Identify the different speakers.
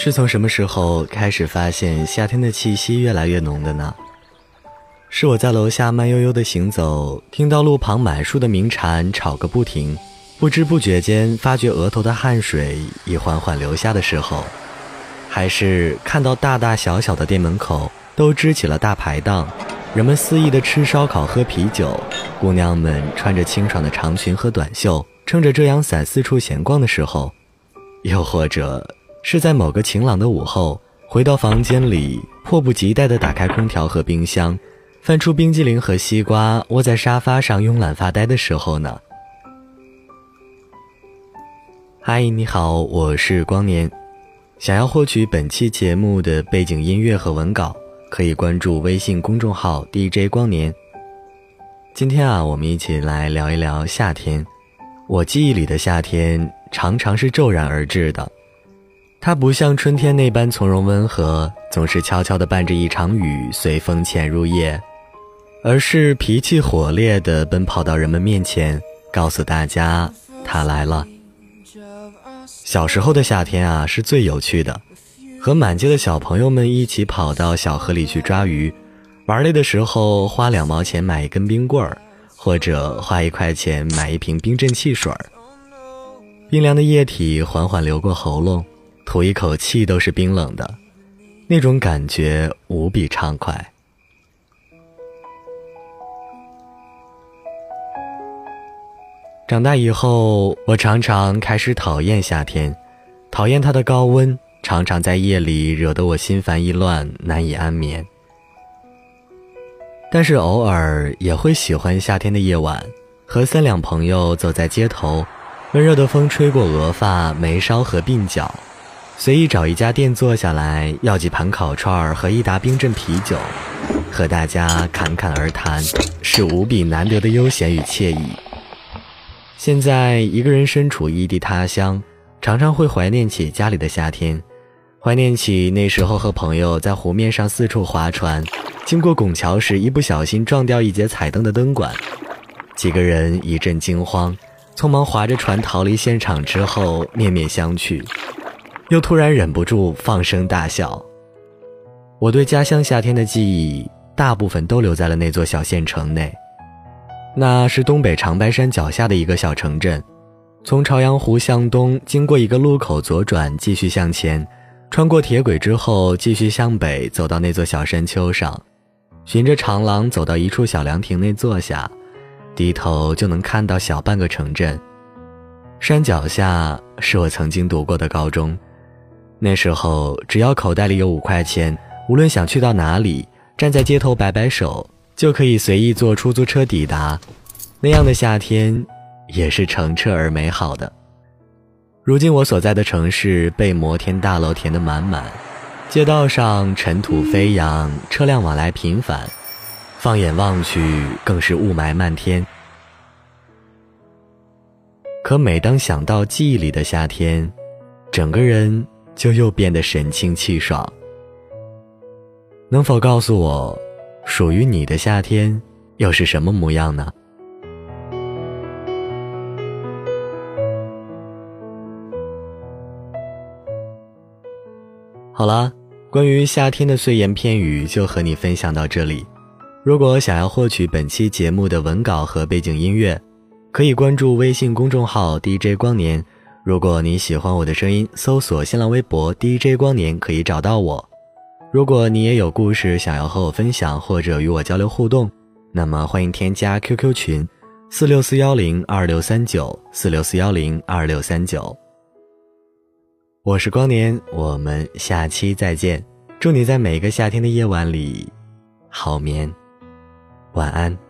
Speaker 1: 是从什么时候开始发现夏天的气息越来越浓的呢？是我在楼下慢悠悠的行走，听到路旁满树的鸣蝉吵个不停，不知不觉间发觉额头的汗水已缓缓流下的时候，还是看到大大小小的店门口都支起了大排档，人们肆意的吃烧烤喝啤酒，姑娘们穿着清爽的长裙和短袖，撑着遮阳伞四处闲逛的时候，又或者。是在某个晴朗的午后，回到房间里，迫不及待地打开空调和冰箱，翻出冰激凌和西瓜，窝在沙发上慵懒发呆的时候呢？嗨，你好，我是光年。想要获取本期节目的背景音乐和文稿，可以关注微信公众号 DJ 光年。今天啊，我们一起来聊一聊夏天。我记忆里的夏天，常常是骤然而至的。它不像春天那般从容温和，总是悄悄地伴着一场雨随风潜入夜，而是脾气火烈地奔跑到人们面前，告诉大家它来了。小时候的夏天啊，是最有趣的，和满街的小朋友们一起跑到小河里去抓鱼，玩累的时候花两毛钱买一根冰棍儿，或者花一块钱买一瓶冰镇汽水儿，冰凉的液体缓缓流过喉咙。吐一口气都是冰冷的，那种感觉无比畅快。长大以后，我常常开始讨厌夏天，讨厌它的高温，常常在夜里惹得我心烦意乱，难以安眠。但是偶尔也会喜欢夏天的夜晚，和三两朋友走在街头，温热的风吹过额发、眉梢和鬓角。随意找一家店坐下来，要几盘烤串儿和一打冰镇啤酒，和大家侃侃而谈，是无比难得的悠闲与惬意。现在一个人身处异地他乡，常常会怀念起家里的夏天，怀念起那时候和朋友在湖面上四处划船，经过拱桥时一不小心撞掉一节彩灯的灯管，几个人一阵惊慌，匆忙划着船逃离现场之后，面面相觑。又突然忍不住放声大笑。我对家乡夏天的记忆，大部分都留在了那座小县城内。那是东北长白山脚下的一个小城镇。从朝阳湖向东，经过一个路口左转，继续向前，穿过铁轨之后，继续向北，走到那座小山丘上，循着长廊走到一处小凉亭内坐下，低头就能看到小半个城镇。山脚下是我曾经读过的高中。那时候，只要口袋里有五块钱，无论想去到哪里，站在街头摆摆手，就可以随意坐出租车抵达。那样的夏天，也是澄澈而美好的。如今我所在的城市被摩天大楼填得满满，街道上尘土飞扬，车辆往来频繁，放眼望去更是雾霾漫天。可每当想到记忆里的夏天，整个人。就又变得神清气爽。能否告诉我，属于你的夏天又是什么模样呢？好了，关于夏天的碎言片语就和你分享到这里。如果想要获取本期节目的文稿和背景音乐，可以关注微信公众号 DJ 光年。如果你喜欢我的声音，搜索新浪微博 DJ 光年可以找到我。如果你也有故事想要和我分享或者与我交流互动，那么欢迎添加 QQ 群四六四幺零二六三九四六四幺零二六三九。我是光年，我们下期再见。祝你在每个夏天的夜晚里好眠，晚安。